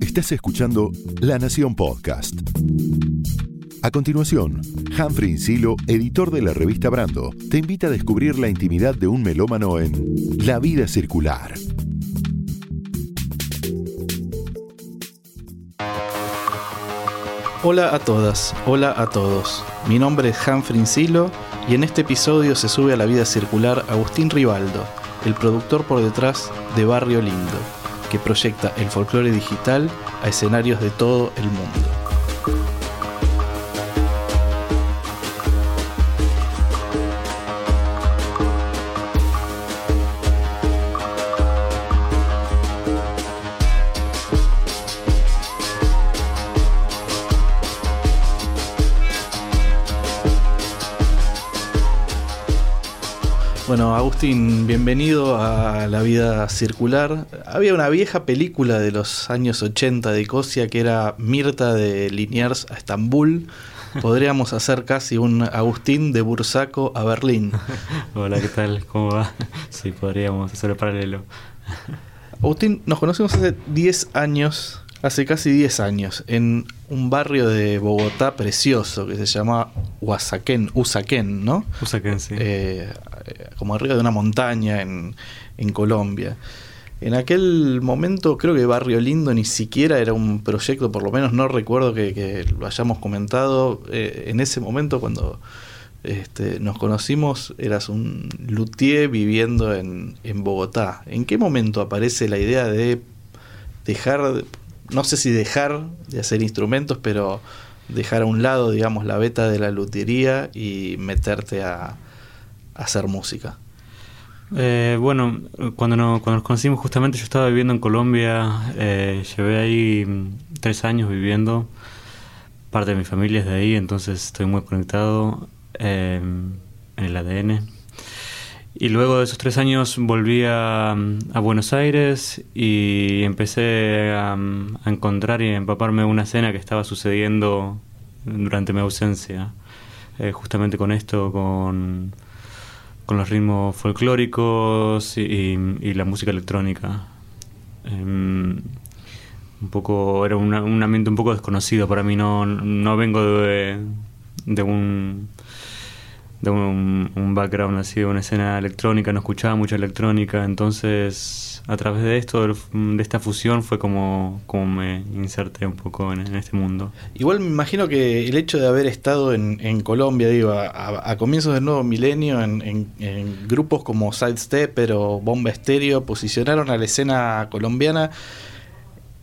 Estás escuchando La Nación Podcast. A continuación, Humphrey Insilo, editor de la revista Brando, te invita a descubrir la intimidad de un melómano en La vida circular. Hola a todas, hola a todos. Mi nombre es Humphrey Insilo y en este episodio se sube a la vida circular Agustín Rivaldo, el productor por detrás de Barrio Lindo, que proyecta el folclore digital a escenarios de todo el mundo. Agustín, bienvenido a La Vida Circular. Había una vieja película de los años 80 de Cosia que era Mirta de Liniers a Estambul. Podríamos hacer casi un Agustín de Bursaco a Berlín. Hola, ¿qué tal? ¿Cómo va? Sí, podríamos hacer el paralelo. Agustín, nos conocemos hace 10 años, hace casi 10 años, en un barrio de Bogotá precioso que se llama Usaquén, Usaquén, ¿no? Usaquén, sí. Eh, como arriba de una montaña en, en, Colombia. En aquel momento creo que Barrio Lindo ni siquiera era un proyecto, por lo menos no recuerdo que, que lo hayamos comentado. Eh, en ese momento cuando este, nos conocimos eras un luthier viviendo en, en Bogotá. ¿En qué momento aparece la idea de dejar, no sé si dejar de hacer instrumentos, pero dejar a un lado, digamos, la beta de la luthiería y meterte a, hacer música? Eh, bueno, cuando, no, cuando nos conocimos justamente yo estaba viviendo en Colombia, eh, llevé ahí tres años viviendo, parte de mi familia es de ahí, entonces estoy muy conectado eh, en el ADN. Y luego de esos tres años volví a, a Buenos Aires y empecé a, encontrar y a empaparme una escena que estaba sucediendo durante mi ausencia, justamente con esto, con con los ritmos folclóricos y, y la música electrónica. Um, un poco era una, un ambiente un poco desconocido para mí no no vengo de, de un de un, un background así de una escena electrónica no escuchaba mucha electrónica entonces a través de esto de esta fusión fue como, como me inserté un poco en, este mundo. Igual me imagino que el hecho de haber estado en, Colombia digo a, comienzos del nuevo milenio en, grupos como Sidestep o Bomba Estéreo posicionaron a la escena colombiana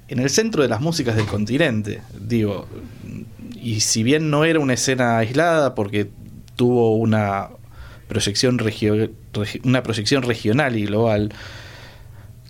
en el centro de las músicas del continente, digo, y si bien no era una escena aislada porque tuvo una proyección regio, una proyección regional y global,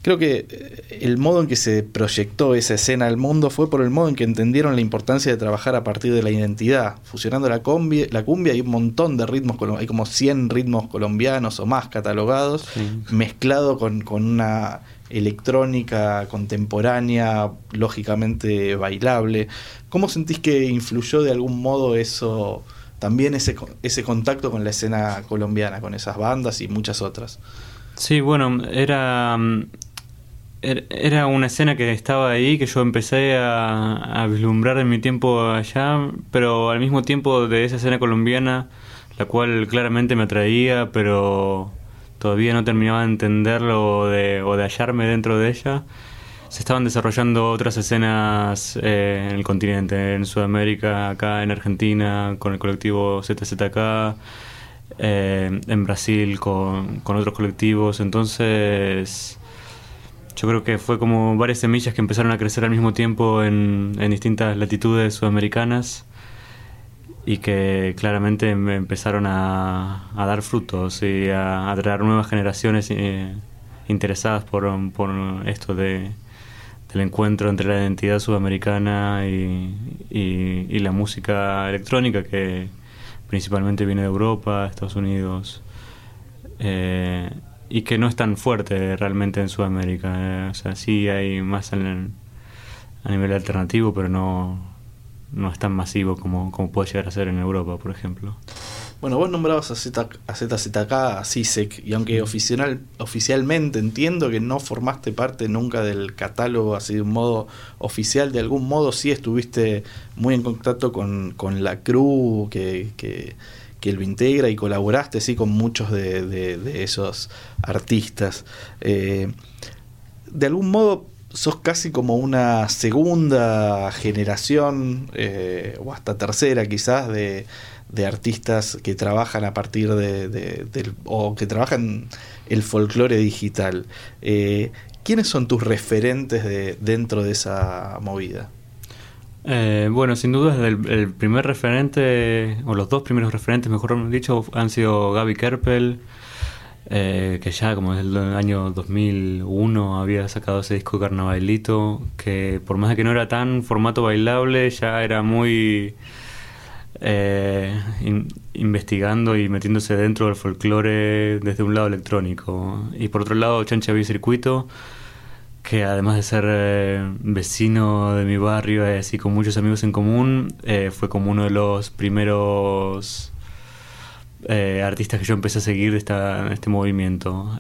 creo que el modo en que se proyectó esa escena al mundo fue por el modo en que entendieron la importancia de trabajar a partir de la identidad, fusionando la cumbia, la cumbia hay un montón de ritmos, hay como 100 ritmos colombianos o más catalogados, sí. mezclado con, con una electrónica contemporánea, lógicamente bailable. ¿Cómo sentís que influyó de algún modo eso, también ese, ese contacto con la escena colombiana, con esas bandas y muchas otras? Sí, bueno, era, era una escena que estaba ahí, que yo empecé a, a vislumbrar en mi tiempo allá, pero al mismo tiempo de esa escena colombiana, la cual claramente me atraía, pero todavía no terminaba de entenderlo de, o de hallarme dentro de ella. Se estaban desarrollando otras escenas eh, en el continente, en Sudamérica, acá en Argentina, con el colectivo ZZK, eh, en Brasil con, con otros colectivos. Entonces, yo creo que fue como varias semillas que empezaron a crecer al mismo tiempo en, distintas latitudes sudamericanas y que claramente me empezaron a, a, dar frutos y a, a traer nuevas generaciones eh, interesadas por, por esto de, del encuentro entre la identidad sudamericana y, y, la música electrónica que principalmente viene de Europa, Estados Unidos eh, y que no es tan fuerte realmente en Sudamérica. Eh, o sea, sí hay más en, a nivel alternativo, pero no, no es tan masivo como, como puede llegar a ser en Europa, por ejemplo. Bueno, vos nombrabas a, ZZK, a CISEC, y aunque oficial, oficialmente entiendo que no formaste parte nunca del catálogo así de un modo oficial, de algún modo sí estuviste muy en contacto con, con la crew que, que, que, lo integra y colaboraste sí con muchos de, de, esos artistas. Eh, de algún modo sos casi como una segunda generación, eh, o hasta tercera quizás, de de artistas que trabajan a partir de, o que trabajan el folclore digital. Eh, ¿Quiénes son tus referentes de, dentro de esa movida? Eh, bueno, sin duda el, primer referente, o los dos primeros referentes, mejor dicho, han sido Gaby Kerpel, eh, que ya como desde el año 2001 había sacado ese disco Carnavalito, que por más de que no era tan formato bailable, ya era muy eh, investigando y metiéndose dentro del folclore desde un lado electrónico. Y por otro lado, Chancha Circuito, que además de ser eh, vecino de mi barrio y así con muchos amigos en común, eh, fue como uno de los primeros eh, artistas que yo empecé a seguir de esta, este movimiento.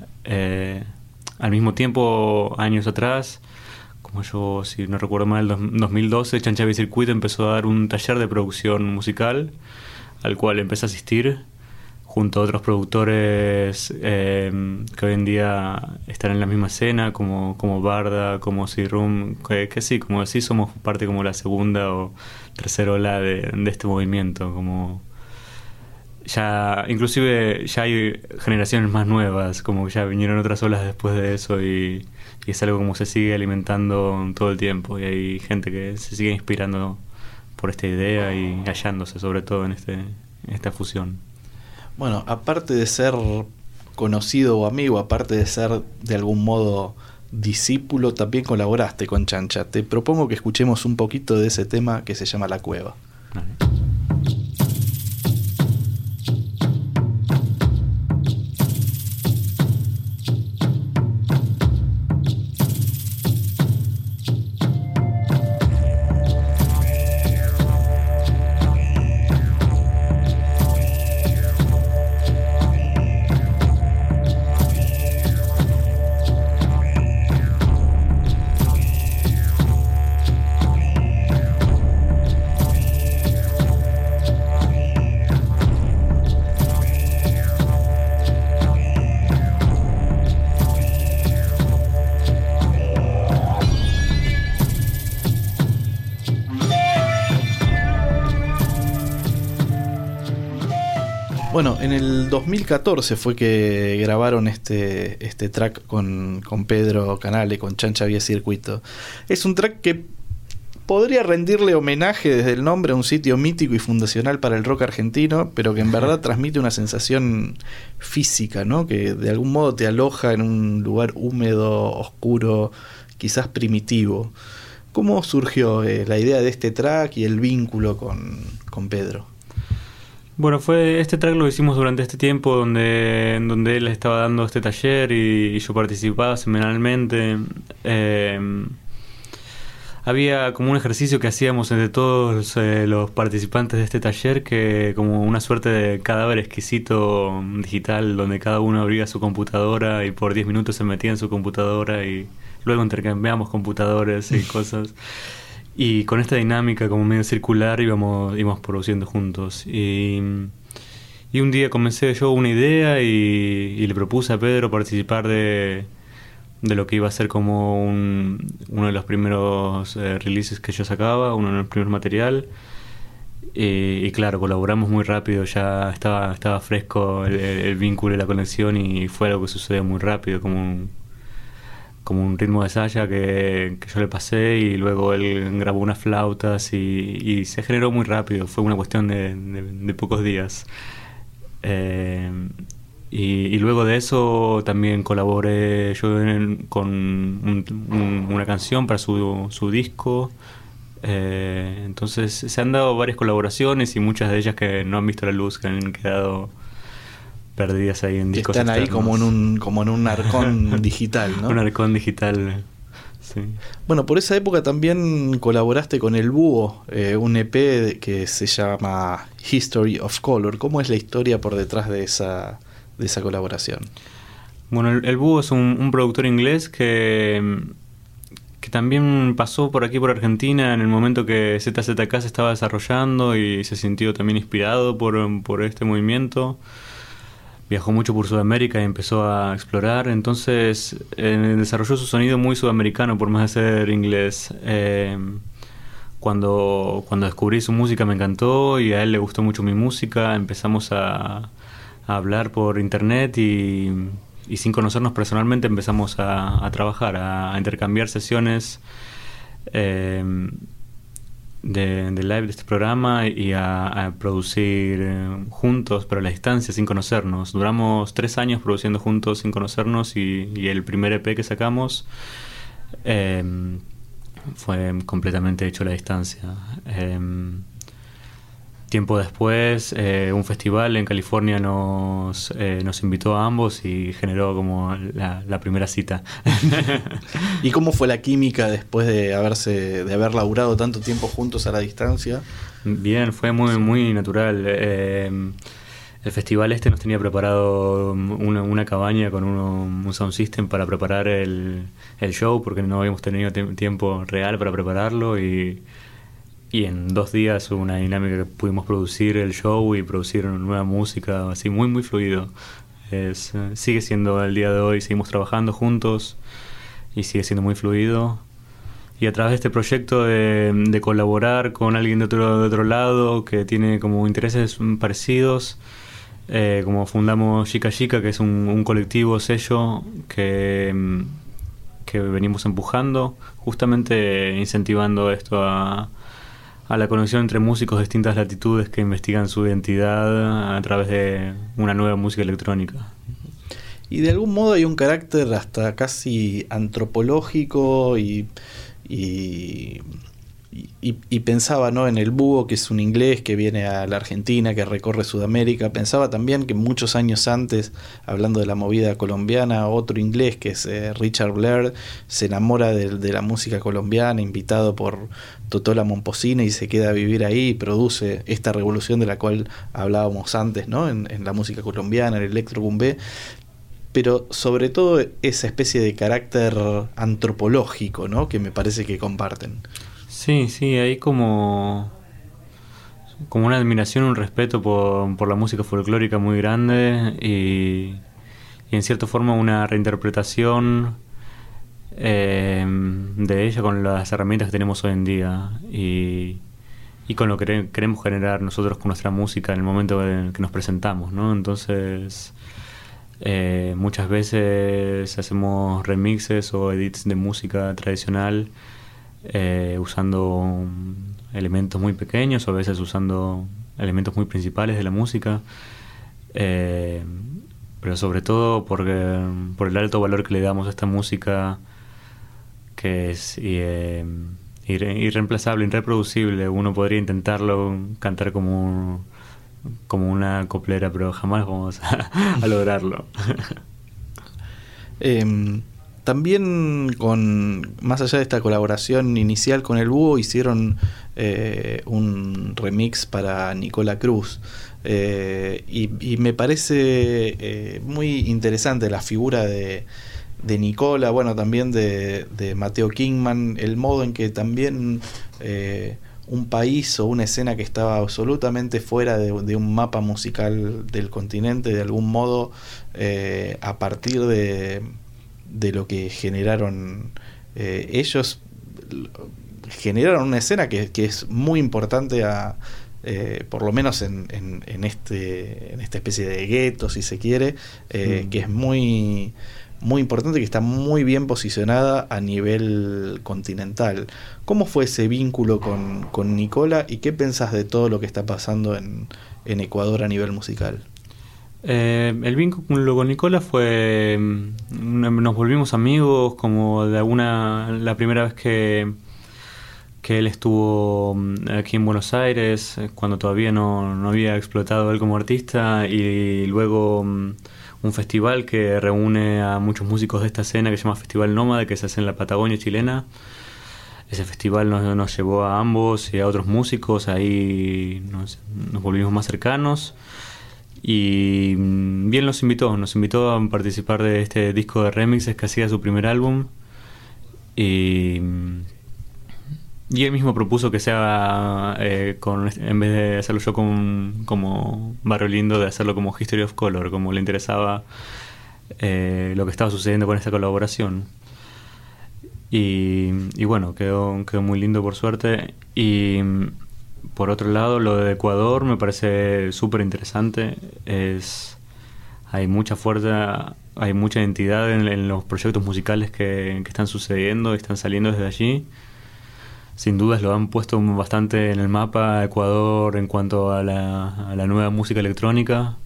al mismo tiempo, años atrás, como yo, si no recuerdo mal, en 2012, Chanchavi Circuito empezó a dar un taller de producción musical al cual empecé a asistir junto a otros productores em, que hoy en día están en la misma escena, como, como Barda, como C-Room, que, sí, como decís, somos parte como la segunda o tercera ola de, de este movimiento, como ya inclusive ya hay generaciones más nuevas, como ya vinieron otras olas después de eso y y es algo como se sigue alimentando todo el tiempo y hay gente que se sigue inspirando por esta idea y hallándose sobre todo en, este, esta fusión. Bueno, aparte de ser conocido o amigo, aparte de ser de algún modo discípulo, también colaboraste con Chancha. Te propongo que escuchemos un poquito de ese tema que se llama La Cueva. Bueno, en el 2014 fue que grabaron este, este track con, Pedro Canale, con Chancha Vía Circuito. Es un track que podría rendirle homenaje desde el nombre a un sitio mítico y fundacional para el rock argentino, pero que en verdad transmite una sensación física, ¿no? Que de algún modo te aloja en un lugar húmedo, oscuro, quizás primitivo. ¿Cómo surgió eh, la idea de este track y el vínculo con, con Pedro? Bueno, fue este track lo hicimos durante este tiempo donde, donde él estaba dando este taller y, yo participaba semanalmente. Em, había como un ejercicio que hacíamos entre todos eh, los participantes de este taller que como una suerte de cadáver exquisito digital donde cada uno abría su computadora y por 10 minutos se metía en su computadora y luego intercambiamos computadores y cosas. Y con esta dinámica como medio circular íbamos, íbamos produciendo juntos. Y, un día comencé yo una idea y, le propuse a Pedro participar de, de lo que iba a ser como un, uno de los primeros eh, releases que yo sacaba, uno de los primeros material. Y, claro, colaboramos muy rápido, ya estaba, estaba fresco el, el, vínculo y la conexión y fue algo que sucedió muy rápido, como como un ritmo de saya que, yo le pasé y luego él grabó unas flautas y, se generó muy rápido, fue una cuestión de, pocos días. Eh, y, luego de eso también colaboré yo con una canción para su, su disco. Eh, entonces se han dado varias colaboraciones y muchas de ellas que no han visto la luz, que han quedado perdidas ahí en discos. Están ahí como en un, como en un arcón digital, ¿no? Un arcón digital. Bueno, por esa época también colaboraste con El Búho, eh, un EP que se llama History of Color. ¿Cómo es la historia por detrás de esa, de esa colaboración? Bueno, El, Búho es un, productor inglés que, que también pasó por aquí, por Argentina, en el momento que ZZK se estaba desarrollando y se sintió también inspirado por, por este movimiento viajó mucho por Sudamérica y empezó a explorar, entonces eh, desarrolló su sonido muy sudamericano por más de ser inglés. Eh, cuando, cuando descubrí su música me encantó y a él le gustó mucho mi música, empezamos a, hablar por internet y, sin conocernos personalmente empezamos a, trabajar, a, intercambiar sesiones. Eh, de, live de este programa y a, producir eh, juntos, pero a la distancia, sin conocernos. Duramos tres años produciendo juntos sin conocernos y, el primer EP que sacamos em, fue completamente hecho a la distancia. Em, Tiempo después, eh, un festival en California nos, eh, nos invitó a ambos y generó como la, primera cita. ¿Y cómo fue la química después de haberse de haber laburado tanto tiempo juntos a la distancia? Bien, fue muy muy natural. Eh, el festival este nos tenía preparado una, una cabaña con un sound system para preparar el, el show porque no habíamos tenido tiempo real para prepararlo y y en dos días hubo una dinámica que pudimos producir el show y producir nueva música, así muy, muy fluido. Eh, sigue siendo el día de hoy, seguimos trabajando juntos y sigue siendo muy fluido. Y a través de este proyecto de, colaborar con alguien de otro, de otro lado que tiene como intereses parecidos, eh, como fundamos Chica Chica, que es un, un colectivo sello que, que venimos empujando, justamente incentivando esto a a la conexión entre músicos de distintas latitudes que investigan su identidad a través de una nueva música electrónica. Y de algún modo hay un carácter hasta casi antropológico y, y y, pensaba ¿no? en el búho, que es un inglés que viene a la Argentina, que recorre Sudamérica. Pensaba también que muchos años antes, hablando de la movida colombiana, otro inglés, que es eh, Richard Blair, se enamora de, la música colombiana, invitado por Totola Momposina, y se queda a vivir ahí y produce esta revolución de la cual hablábamos antes, ¿no? en, la música colombiana, el electro bumbé pero sobre todo esa especie de carácter antropológico, ¿no? que me parece que comparten. Sí, sí, hay como, como una admiración, un respeto por, por la música folclórica muy grande y, en cierta forma una reinterpretación eh, de ella con las herramientas que tenemos hoy en día y, y con lo que queremos generar nosotros con nuestra música en el momento en que nos presentamos, ¿no? Entonces... Eh, muchas veces hacemos remixes o edits de música tradicional eh, usando elementos muy pequeños o a veces usando elementos muy principales de la música, eh, pero sobre todo porque, por el alto valor que le damos a esta música que es eh, irreemplazable, irreproducible. Uno podría intentarlo cantar como, como una coplera, pero jamás vamos a, lograrlo. eh, también con más allá de esta colaboración inicial con el búho hicieron eh, un remix para Nicola Cruz. Eh, y, me parece eh, muy interesante la figura de, de Nicola bueno también de, de, Mateo Kingman el modo en que también un país o una escena que estaba absolutamente fuera de, de un mapa musical del continente de algún modo a partir de de lo que generaron eh, ellos, generaron una escena que, es muy importante a, eh, por lo menos en, en, este, en esta especie de gueto, si se quiere, eh, mm. que es muy, muy importante, que está muy bien posicionada a nivel continental. ¿Cómo fue ese vínculo con, con Nicola y qué pensás de todo lo que está pasando en, en Ecuador a nivel musical? Eh, el vínculo con Nicola fue. Mm, nos volvimos amigos, como de alguna. La primera vez que, que él estuvo mm, aquí en Buenos Aires, cuando todavía no, había explotado él como artista, y luego mm, un festival que reúne a muchos músicos de esta escena que se llama Festival Nómade, que se hace en la Patagonia chilena. Ese festival nos, llevó a ambos y a otros músicos, ahí nos volvimos más cercanos. Y mm, bien nos invitó, nos invitó a participar de este disco de remixes que hacía su primer álbum. Y, mm, él mismo propuso que sea eh, con, en vez de hacerlo yo con, como Barrio Lindo, de hacerlo como History of Color, como le interesaba eh, lo que estaba sucediendo con esta colaboración. Y, y bueno, quedó, quedó muy lindo por suerte. Y mm, por otro lado, lo de Ecuador me parece súper interesante. Es, hay mucha fuerza, hay mucha identidad en, los proyectos musicales que, están sucediendo y están saliendo desde allí. Sin dudas lo han puesto bastante en el mapa Ecuador en cuanto a la, nueva música electrónica,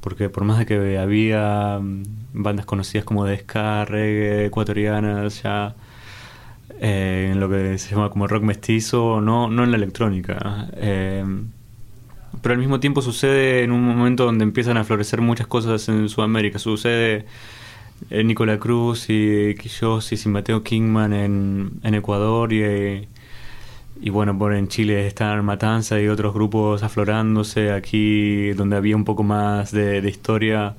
porque por más de que había mm, bandas conocidas como de reggae, ecuatorianas, ya eh, en lo que se llama como rock mestizo, no, no en la electrónica. Eh, pero al mismo tiempo sucede en un momento donde empiezan a florecer muchas cosas en Sudamérica. Sucede en Nicola Cruz y Quillosis y Mateo Kingman en, en Ecuador y, y bueno, por en Chile están Matanza y otros grupos aflorándose. Aquí donde había un poco más de, de historia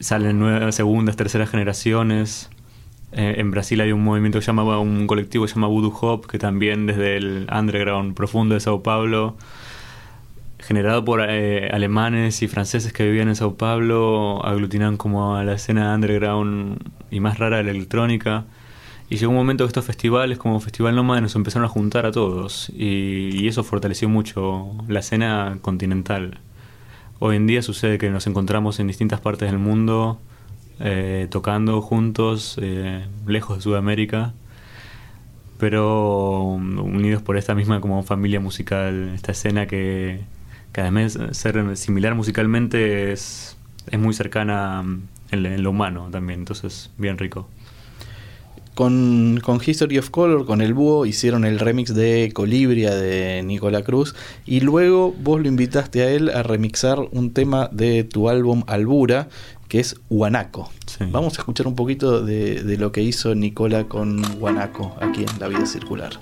salen nuevas, segundas, terceras generaciones. Eh, en Brasil hay un movimiento que se llama, un colectivo que se llama Voodoo Hop, que también desde el underground profundo de Sao Paulo, generado por eh, alemanes y franceses que vivían en Sao Paulo, aglutinan como a la escena underground y más rara de la electrónica. Y llegó un momento que estos festivales, como Festival Nómada, nos empezaron a juntar a todos. Y, y eso fortaleció mucho la escena continental. Hoy en día sucede que nos encontramos en distintas partes del mundo eh, tocando juntos, eh, lejos de Sudamérica, pero unidos por esta misma como familia musical, esta escena que, que además de ser similar musicalmente es, es muy cercana en, en lo humano también, entonces bien rico. Con, con, History of Color, con el búho, hicieron el remix de Colibria de Nicola Cruz y luego vos lo invitaste a él a remixar un tema de tu álbum Albura, que es Guanaco. Sí. Vamos a escuchar un poquito de, de lo que hizo Nicola con Guanaco aquí en La Vida Circular.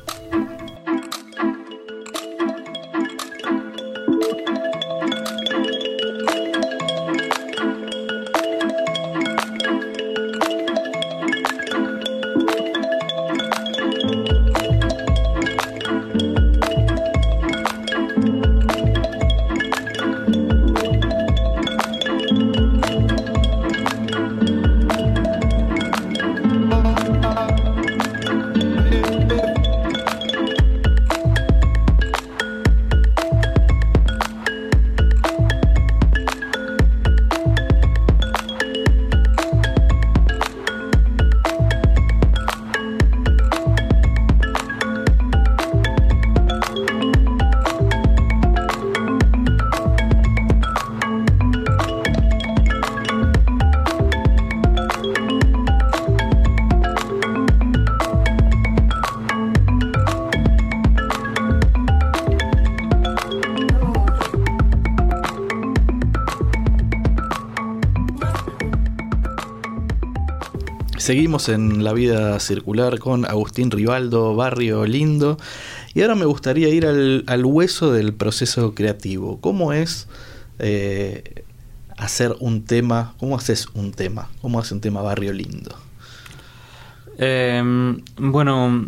Seguimos en la vida circular con Agustín Rivaldo, Barrio Lindo. Y ahora me gustaría ir al, hueso del proceso creativo. ¿Cómo es eh, hacer un tema? ¿Cómo haces un tema? ¿Cómo hace un tema Barrio Lindo? Eh, bueno,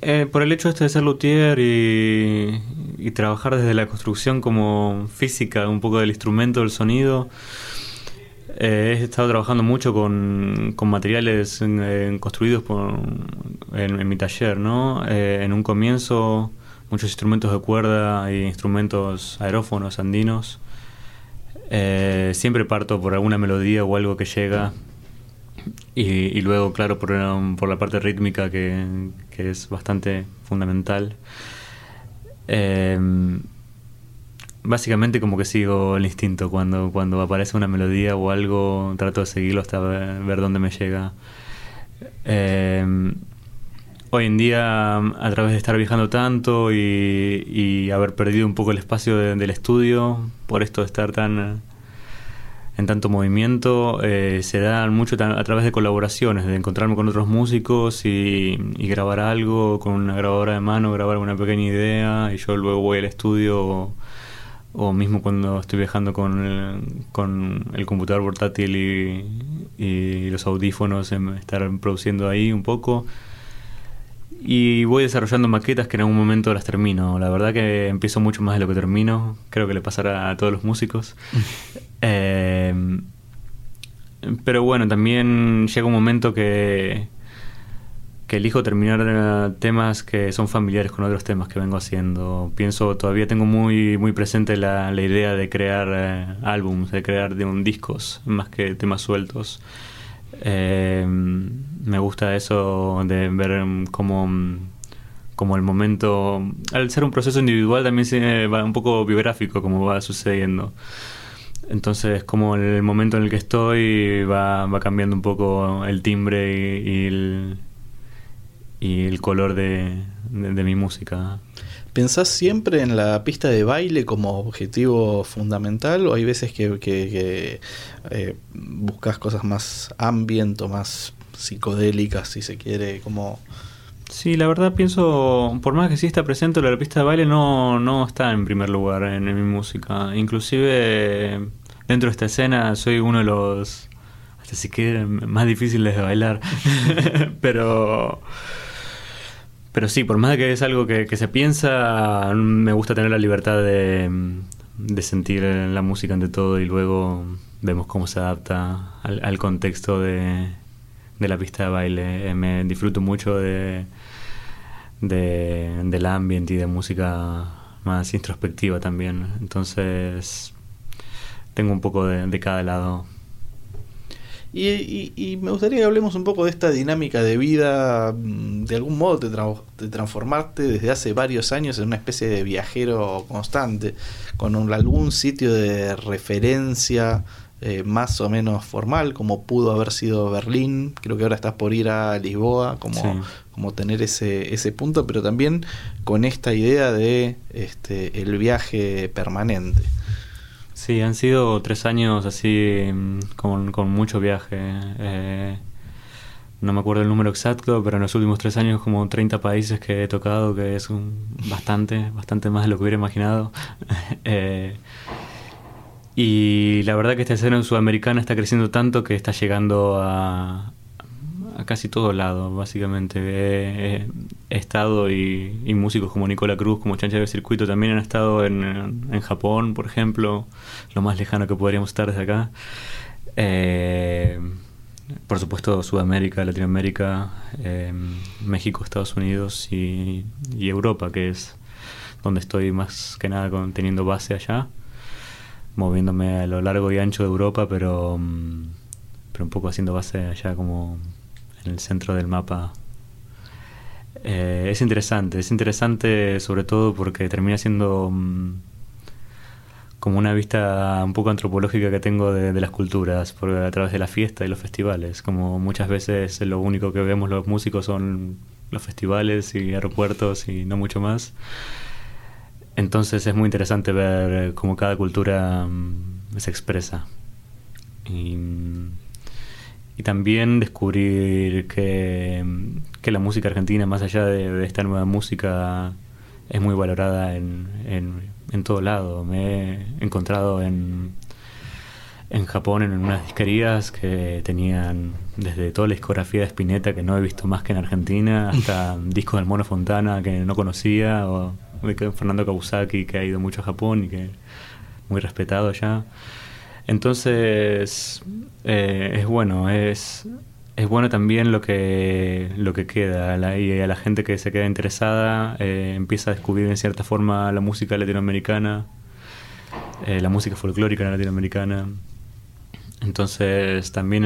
eh, por el hecho este de ser luthier y, y, trabajar desde la construcción como física, un poco del instrumento, del sonido, he estado trabajando mucho con, con materiales construidos en, mi taller, ¿no? Eh, en un comienzo, muchos instrumentos de cuerda y instrumentos aerófonos andinos. Eh, siempre parto por alguna melodía o algo que llega. Y, y luego, claro, por, por, la parte rítmica que, que es bastante fundamental. Eh, Básicamente como que sigo el instinto cuando, cuando aparece una melodía o algo, trato de seguirlo hasta ver, ver dónde me llega. Eh, hoy en día, a través de estar viajando tanto y, y haber perdido un poco el espacio de, del estudio, por esto de estar tan en tanto movimiento eh, se dan mucho a través de colaboraciones, de encontrarme con otros músicos y, grabar algo con una grabadora de mano, grabar una pequeña idea y yo luego voy al estudio o, mismo cuando estoy viajando con el, con el computador portátil y, y los audífonos, em, estar produciendo ahí un poco y voy desarrollando maquetas que en algún momento las termino. La verdad que empiezo mucho más de lo que termino. Creo que le pasará a todos los músicos. Eh, pero bueno, también llega un momento que, que elijo terminar temas que son familiares con otros temas que vengo haciendo. Pienso, todavía tengo muy, muy presente la, la idea de crear eh, álbums, de crear de un discos, más que temas sueltos. Eh, me gusta eso de ver cómo, como el momento, al ser un proceso individual también se va un poco biográfico como va sucediendo. Entonces, como el momento en el que estoy va, va cambiando un poco el timbre y, el, y el color de, de mi música. ¿Pensás siempre en la pista de baile como objetivo fundamental o hay veces que, que, eh, buscas cosas más ambient o más psicodélicas, si se quiere, como... Sí, la verdad pienso, por más que sí está presente, la pista de baile no, no está en primer lugar en, mi música. Inclusive dentro de esta escena soy uno de los, hasta si quiere, más difíciles de bailar. Pero pero sí, por más que es algo que, se piensa, me gusta tener la libertad de, sentir la música ante todo y luego vemos cómo se adapta al, contexto de, la pista de baile. Eh, me disfruto mucho de, del ambiente y de música más introspectiva también. Entonces, tengo un poco de cada lado. Y, me gustaría que hablemos un poco de esta dinámica de vida, mm, de algún modo de, transformarte desde hace varios años en una especie de viajero constante, con algún sitio de referencia eh, más o menos formal, como pudo haber sido Berlín, creo que ahora estás por ir a Lisboa, como, como tener ese, ese punto, pero también con esta idea de este, el viaje permanente. Sí, han sido tres años así mm, con, con mucho viaje. Eh, no me acuerdo el número exacto, pero en los últimos tres años como 30 países que he tocado, que es un, bastante, bastante más de lo que hubiera imaginado. Eh, y la verdad que esta escena sudamericana está creciendo tanto que está llegando a, a casi todo lado, básicamente. He, estado y, músicos como Nicola Cruz, como Chancha del Circuito también han estado en, en, Japón, por ejemplo, lo más lejano que podríamos estar desde acá. Eh, por supuesto, Sudamérica, Latinoamérica, eh, México, Estados Unidos y, Europa, que es donde estoy más que nada con, teniendo base allá, moviéndome a lo largo y ancho de Europa, pero, mm, pero un poco haciendo base allá como en el centro del mapa. Eh, es interesante, es interesante sobre todo porque termina siendo mm, como una vista un poco antropológica que tengo de, las culturas a través de la fiesta y los festivales. Como muchas veces lo único que vemos los músicos son los festivales y aeropuertos y no mucho más. Entonces es muy interesante ver cómo cada cultura mm, se expresa. Y, mm, y también descubrir que, la música argentina, más allá de, esta nueva música, es muy valorada en, en, todo lado. Me he encontrado en, en Japón en unas disquerías que tenían desde toda la discografía de Spinetta que no he visto más que en Argentina, hasta discos del Mono Fontana que no conocía, o de Fernando Kawasaki que ha ido mucho a Japón y que muy respetado ya. Entonces, eh, es bueno, es, es bueno también lo que, lo que queda la, y a la gente que se queda interesada eh, empieza a descubrir en cierta forma la música latinoamericana, eh, la música folclórica latinoamericana. Entonces, también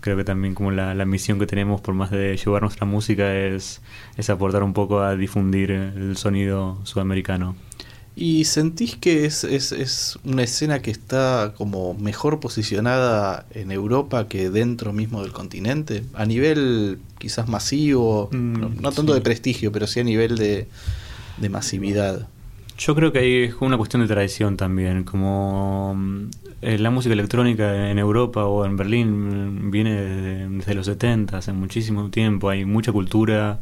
creo que también como la, la, misión que tenemos por más de llevar nuestra música es, es aportar un poco a difundir el sonido sudamericano. ¿Y sentís que es, es, es, una escena que está como mejor posicionada en Europa que dentro mismo del continente? A nivel quizás masivo, mm, no, tanto de prestigio, pero sí a nivel de, de masividad. Yo creo que hay es una cuestión de tradición también, como eh, la música electrónica en Europa o en Berlín viene desde, los 70, hace muchísimo tiempo, hay mucha cultura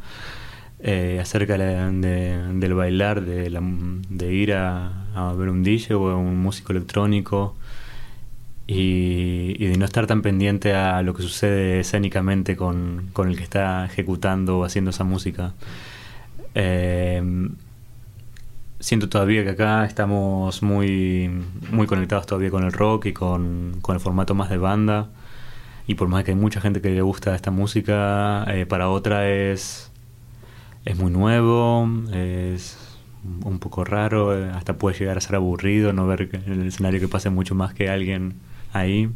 eh, acerca del bailar, de, de ir a, ver un DJ o un músico electrónico y, de no estar tan pendiente a lo que sucede escénicamente con, con el que está ejecutando o haciendo esa música. Eh, siento todavía que acá estamos muy, muy conectados todavía con el rock y con, con el formato más de banda. Y por más que hay mucha gente que le gusta esta música, eh, para otra es, es muy nuevo, es un poco raro, eh, hasta puede llegar a ser aburrido no ver en el escenario que pase mucho más que alguien ahí.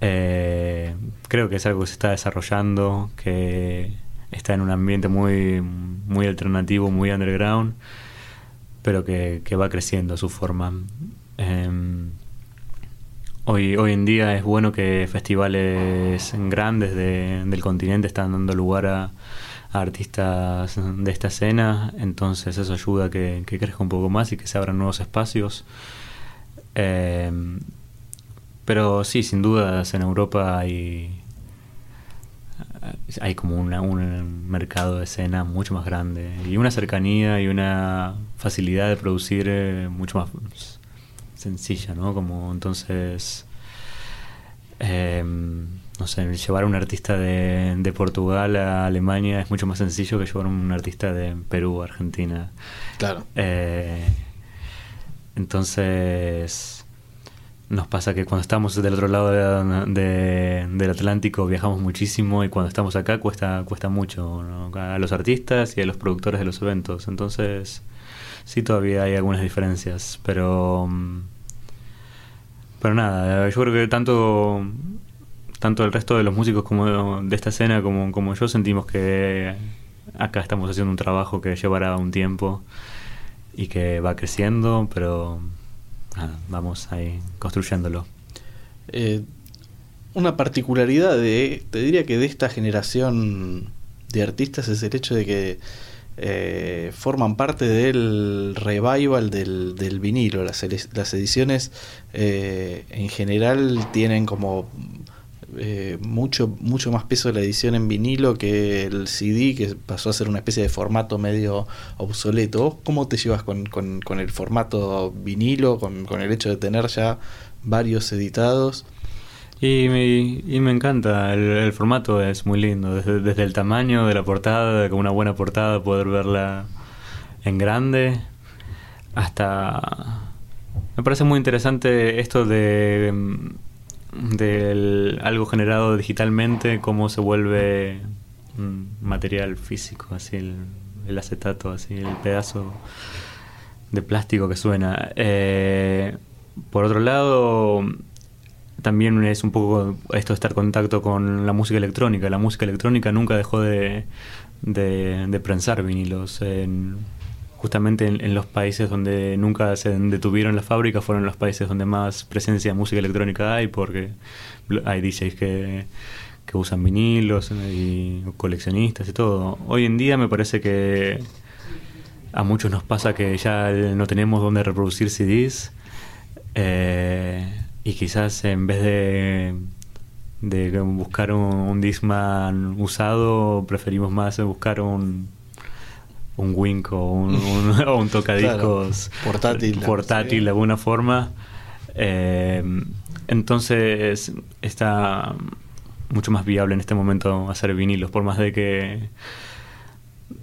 Eh, creo que es algo que se está desarrollando, que está en un ambiente muy, muy alternativo, muy underground pero que, va creciendo su forma. Em, hoy, hoy en día es bueno que festivales grandes del continente están dando lugar a, artistas de esta escena, entonces eso ayuda a que, crezca un poco más y que se abran nuevos espacios. Em, pero sí, sin dudas en Europa hay, hay como un mercado de escena mucho más grande y una cercanía y una facilidad de producir eh, mucho más sencilla, ¿no? Como entonces, em, no sé, llevar a un artista de, de, Portugal a Alemania es mucho más sencillo que llevar a un artista de Perú a Argentina. Claro. Eh, entonces nos pasa que cuando estamos del otro lado del Atlántico viajamos muchísimo y cuando estamos acá cuesta cuesta mucho a los artistas y a los productores de los eventos. Entonces, sí todavía hay algunas diferencias, pero mm, pero nada, yo creo que tanto tanto el resto de los músicos como de esta escena como, como yo sentimos que acá estamos haciendo un trabajo que llevará un tiempo y que va creciendo, pero vamos ahí construyéndolo. Eh, una particularidad de, te diría que de esta generación de artistas es el hecho de que eh, forman parte del revival del, del vinilo. Las, las ediciones eh, en general tienen como eh, mucho, mucho más peso de la edición en vinilo que el CD, que pasó a ser una especie de formato medio obsoleto. ¿Cómo te llevas con, con, el formato vinilo, con, con, el hecho de tener ya varios editados? Y me, y me encanta, el, formato es muy lindo, desde, desde el tamaño de la portada, con una buena portada, poder verla en grande, hasta... Me parece muy interesante esto de del algo generado digitalmente, cómo se vuelve un material físico, así el, acetato, así el pedazo de plástico que suena. Eh, por otro lado, también es un poco esto de estar en contacto con la música electrónica. La música electrónica nunca dejó de, de, de prensar vinilos. En, justamente en, los países donde nunca se detuvieron las fábricas fueron los países donde más presencia de música electrónica hay porque hay DJs que, usan vinilos y coleccionistas y todo. Hoy en día me parece que a muchos nos pasa que ya no tenemos donde reproducir CDs eh, y quizás en vez de, de buscar un, un usado preferimos más buscar un un Wink o un, un, tocadiscos portátil, portátil de alguna forma. Eh, entonces está mucho más viable en este momento hacer vinilos, por más de que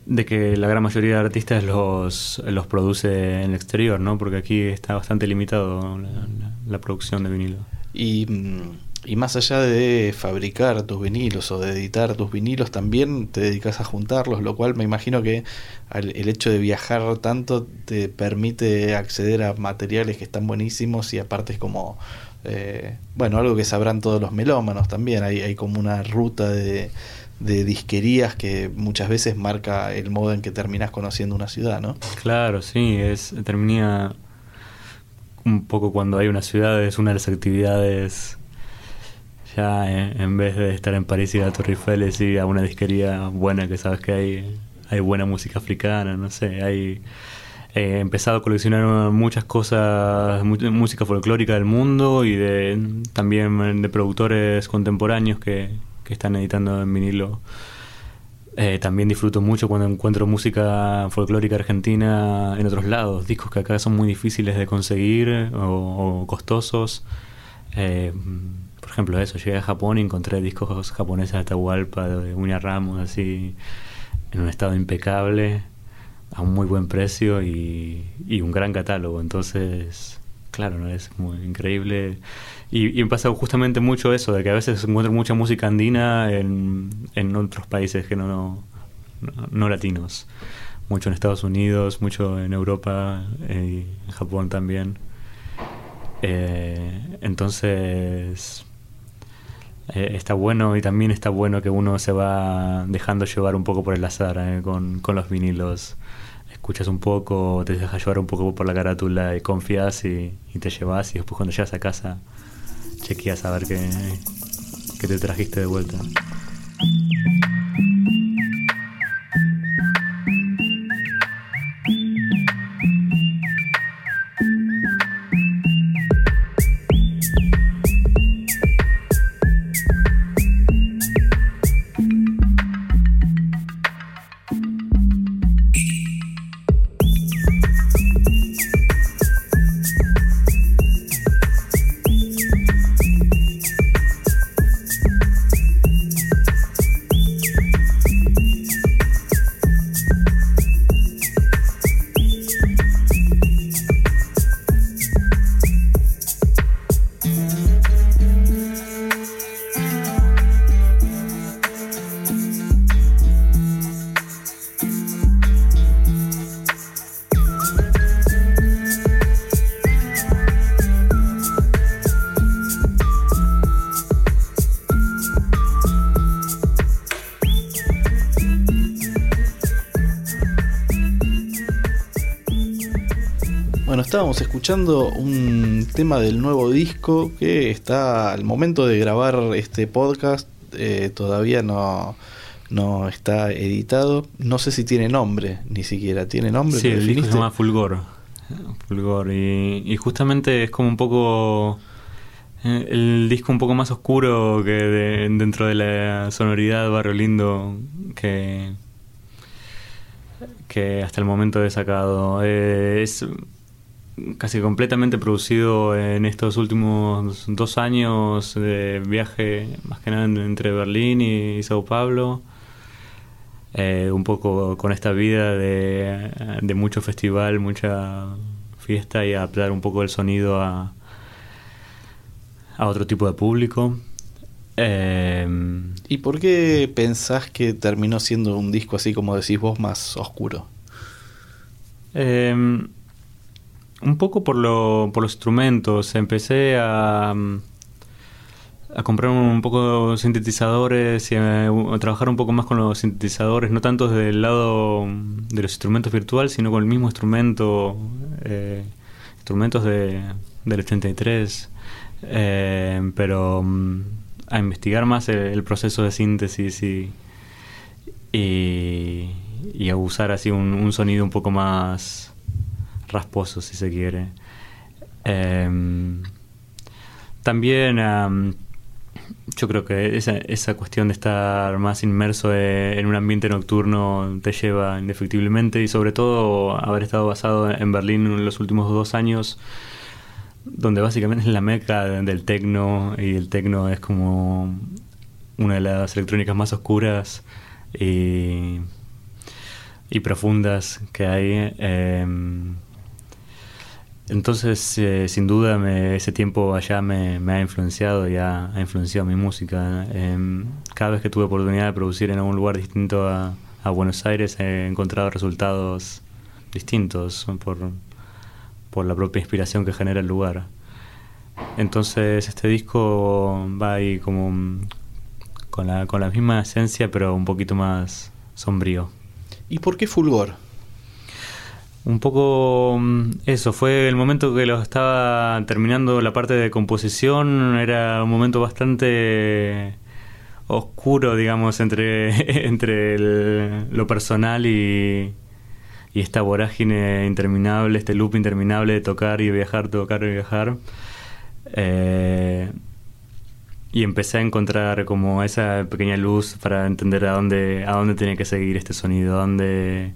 de que la gran mayoría de artistas los, los produce en el exterior, ¿no? Porque aquí está bastante limitado la, la producción de vinilo. Y mm, y más allá de fabricar tus vinilos o de editar tus vinilos, también te dedicas a juntarlos, lo cual me imagino que el hecho de viajar tanto te permite acceder a materiales que están buenísimos y aparte es como, eh, bueno, algo que sabrán todos los melómanos también, hay, hay como una ruta de, de disquerías que muchas veces marca el modo en que terminas conociendo una ciudad, ¿no? Claro, sí, es termina un poco cuando hay una ciudad, es una de las actividades ya en, vez de estar en París y a Torre Eiffel y a una disquería buena que sabes que hay, hay buena música africana, no sé, hay he empezado a coleccionar muchas cosas, música folclórica del mundo y de también de productores contemporáneos que, que están editando en vinilo. Eh, también disfruto mucho cuando encuentro música folclórica argentina en otros lados, discos que acá son muy difíciles de conseguir o, costosos. Eh, por ejemplo, eso, llegué a Japón y encontré discos japoneses de Atahualpa, de Uña Ramos, así, en un estado impecable a un muy buen precio y, un gran catálogo. Entonces, claro, ¿no? es muy increíble. Y, y, me pasa justamente mucho eso, de que a veces encuentro mucha música andina en, en otros países que no, no, no, latinos. Mucho en Estados Unidos, mucho en Europa eh, en Japón también. Eh, entonces, eh, está bueno y también está bueno que uno se va dejando llevar un poco por el azar con, con los vinilos escuchas un poco, te dejas llevar un poco por la carátula y confías y, te llevas y después cuando llegas a casa chequeas a ver qué, qué te trajiste de vuelta. Escuchando un tema del nuevo disco que está al momento de grabar este podcast, eh, todavía no, no está editado. No sé si tiene nombre, ni siquiera tiene nombre. Sí, el disco se llama Fulgor. Fulgor. Y, justamente es como un poco eh, el disco un poco más oscuro que dentro de la sonoridad Barrio Lindo que que hasta el momento he sacado. Eh, es casi completamente producido en estos últimos dos años de viaje, más que nada entre Berlín y Sao Paulo. Eh, un poco con esta vida de, de, mucho festival, mucha fiesta y adaptar un poco el sonido a, a otro tipo de público. Eh, ¿Y por qué pensás que terminó siendo un disco así como decís vos más oscuro? Eh, un poco por, lo, por los instrumentos. Empecé a, a comprar un poco sintetizadores y a, trabajar un poco más con los sintetizadores, no tanto desde el lado de los instrumentos virtuales, sino con el mismo instrumento, eh, instrumentos de, del 83. Eh, pero mm, a investigar más el, proceso de síntesis y, y, a usar así un sonido un poco más rasposo, si se quiere. Em, también yo creo que esa, cuestión de estar más inmerso e, en un ambiente nocturno te lleva indefectiblemente y sobre todo haber estado basado en Berlín en los últimos dos años donde básicamente es la meca del tecno y el tecno es como una de las electrónicas más oscuras y, y profundas que hay. Eh, entonces, eh, sin duda, ese tiempo allá me, ha influenciado y ha, influenciado mi música. Em, cada vez que tuve oportunidad de producir en algún lugar distinto a, Buenos Aires, he encontrado resultados distintos por, por la propia inspiración que genera el lugar. Entonces, este disco va ahí como con la, con la misma esencia, pero un poquito más sombrío. ¿Y por qué Fulgor? Un poco mm, eso, fue el momento que lo estaba terminando la parte de composición, era un momento bastante oscuro, digamos, entre, entre lo personal y, y esta vorágine interminable, este loop interminable de tocar y viajar, tocar y viajar. Eh, y empecé a encontrar como esa pequeña luz para entender a dónde, a dónde tenía que seguir este sonido, a dónde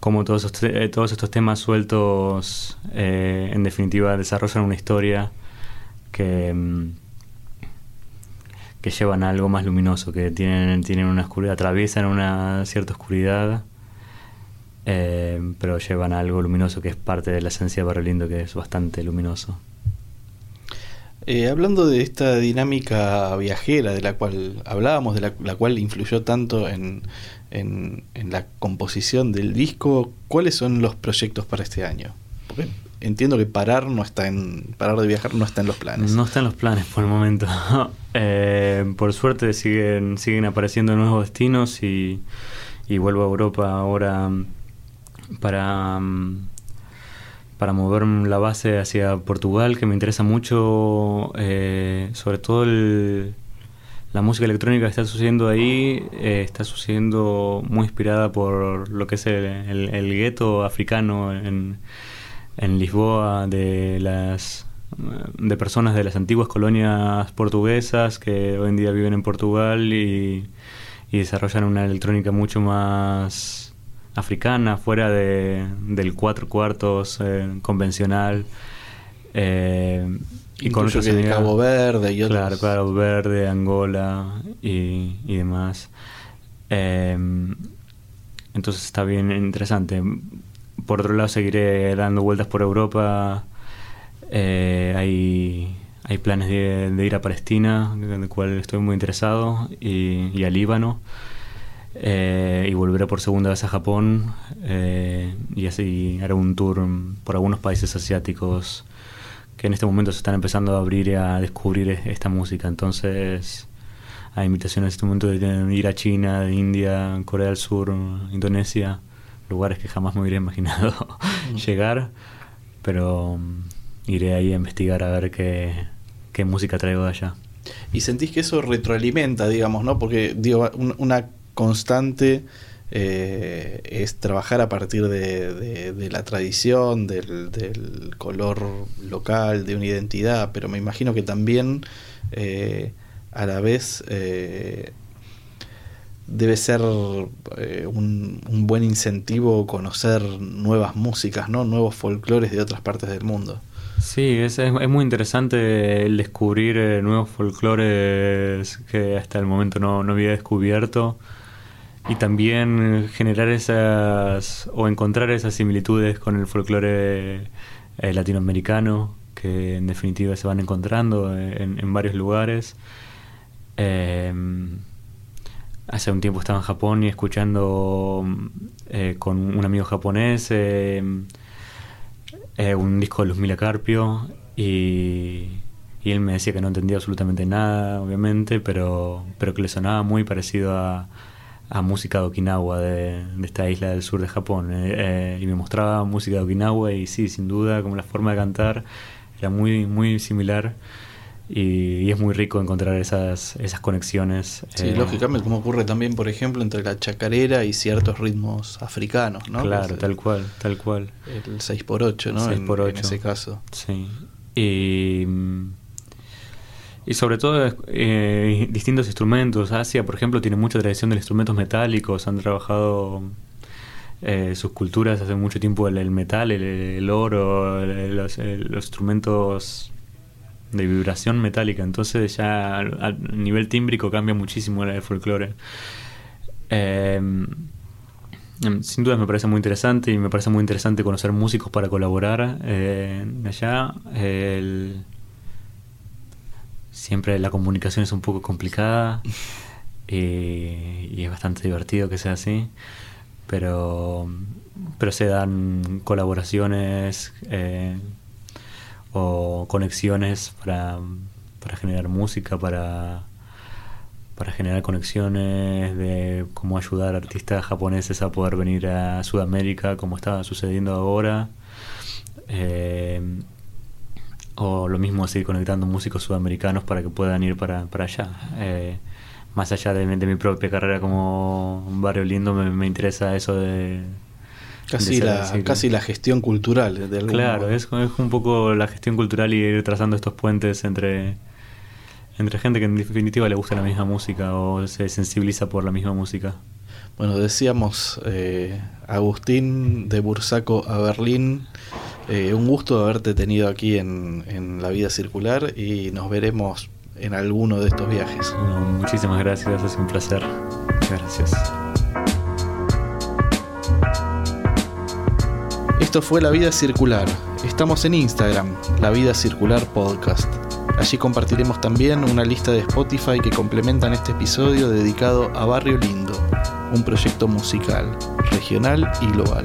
cómo todos, todos estos temas sueltos eh, en definitiva desarrollan una historia que, mm, que llevan a algo más luminoso, que tienen, tienen una oscuridad, atraviesan una cierta oscuridad, eh, pero llevan a algo luminoso que es parte de la esencia de Barrio Lindo, que es bastante luminoso. Eh, hablando de esta dinámica viajera de la cual hablábamos, de la, cual influyó tanto en, en, la composición del disco, ¿cuáles son los proyectos para este año? Porque entiendo que parar no está en parar de viajar no está en los planes. No está en los planes por el momento. Eh, por suerte siguen siguen apareciendo nuevos destinos y, vuelvo a Europa ahora para para mover la base hacia Portugal, que me interesa mucho, eh, sobre todo la música electrónica que está sucediendo ahí, eh, está sucediendo muy inspirada por lo que es el, el, gueto africano en, Lisboa de las de personas de las antiguas colonias portuguesas que hoy en día viven en Portugal y, y desarrollan una electrónica mucho más africana, fuera de, del cuatro cuartos eh, convencional. Eh, y con otros de Cabo Verde y otros. Claro, Cabo Verde, Angola y, y demás. Eh, entonces está bien interesante. Por otro lado, seguiré dando vueltas por Europa. hay, hay planes de, ir a Palestina, en el cual estoy muy interesado, y, y a Líbano. Eh, y volveré por segunda vez a Japón eh, y así haré un tour por algunos países asiáticos que en este momento se están empezando a abrir y a descubrir esta música. Entonces hay invitaciones en este momento de ir a China, India, Corea del Sur, Indonesia, lugares que jamás me hubiera imaginado mm. llegar, pero mm, iré ahí a investigar a ver qué, qué música traigo de allá. Y sentís que eso retroalimenta, digamos, ¿no? Porque digo, una constante eh, es trabajar a partir de, la tradición, del, color local, de una identidad, pero me imagino que también eh, a la vez eh, debe ser un, buen incentivo conocer nuevas músicas, ¿no? nuevos folclores de otras partes del mundo. Sí, es, es, muy interesante el descubrir nuevos folclores que hasta el momento no, no había descubierto y también generar esas o encontrar esas similitudes con el folclore eh, latinoamericano que en definitiva se van encontrando en, varios lugares. Eh, hace un tiempo estaba en Japón y escuchando eh, con un amigo japonés un disco de Luzmila Carpio y, y, él me decía que no entendía absolutamente nada, obviamente, pero, pero que le sonaba muy parecido a, a música de Okinawa, de, esta isla del sur de Japón. Eh, eh, y me mostraba música de Okinawa y sí, sin duda, como la forma de cantar era muy, muy similar. Y, es muy rico encontrar esas, esas conexiones. Sí, eh, lógicamente, como ocurre también, por ejemplo, entre la chacarera y ciertos ritmos africanos, ¿no? Claro, tal cual, tal cual. El 6x8, ¿no? 6x8. en ese caso. Sí. Y y sobre todo eh, distintos instrumentos. Asia, por ejemplo, tiene mucha tradición de instrumentos metálicos. Han trabajado eh, sus culturas hace mucho tiempo el, metal, el, oro, los, instrumentos de vibración metálica. Entonces ya a, nivel tímbrico cambia muchísimo el folclore. Em, em, sin duda me parece muy interesante y me parece muy interesante conocer músicos para colaborar eh, allá. Siempre la comunicación es un poco complicada y, es bastante divertido que sea así, pero, pero se dan colaboraciones eh, o conexiones para, para generar música, para, para generar conexiones de cómo ayudar a artistas japoneses a poder venir a Sudamérica, como está sucediendo ahora. Eh, o lo mismo seguir conectando músicos sudamericanos para que puedan ir para, para allá. Eh, más allá de, mi propia carrera como un barrio lindo, me, interesa eso de, Casi, la, casi la gestión cultural de Claro, es, es, un poco la gestión cultural y ir trazando estos puentes entre, entre gente que en definitiva le gusta la misma música o se sensibiliza por la misma música. Bueno, decíamos eh, Agustín de Bursaco a Berlín. Eh, un gusto haberte tenido aquí en, en, La Vida Circular y nos veremos en alguno de estos viajes. muchísimas gracias, es un placer. Gracias. Esto fue La Vida Circular. Estamos en Instagram, La Vida Circular Podcast. Allí compartiremos también una lista de Spotify que complementan este episodio dedicado a Barrio Lindo, un proyecto musical, regional y global.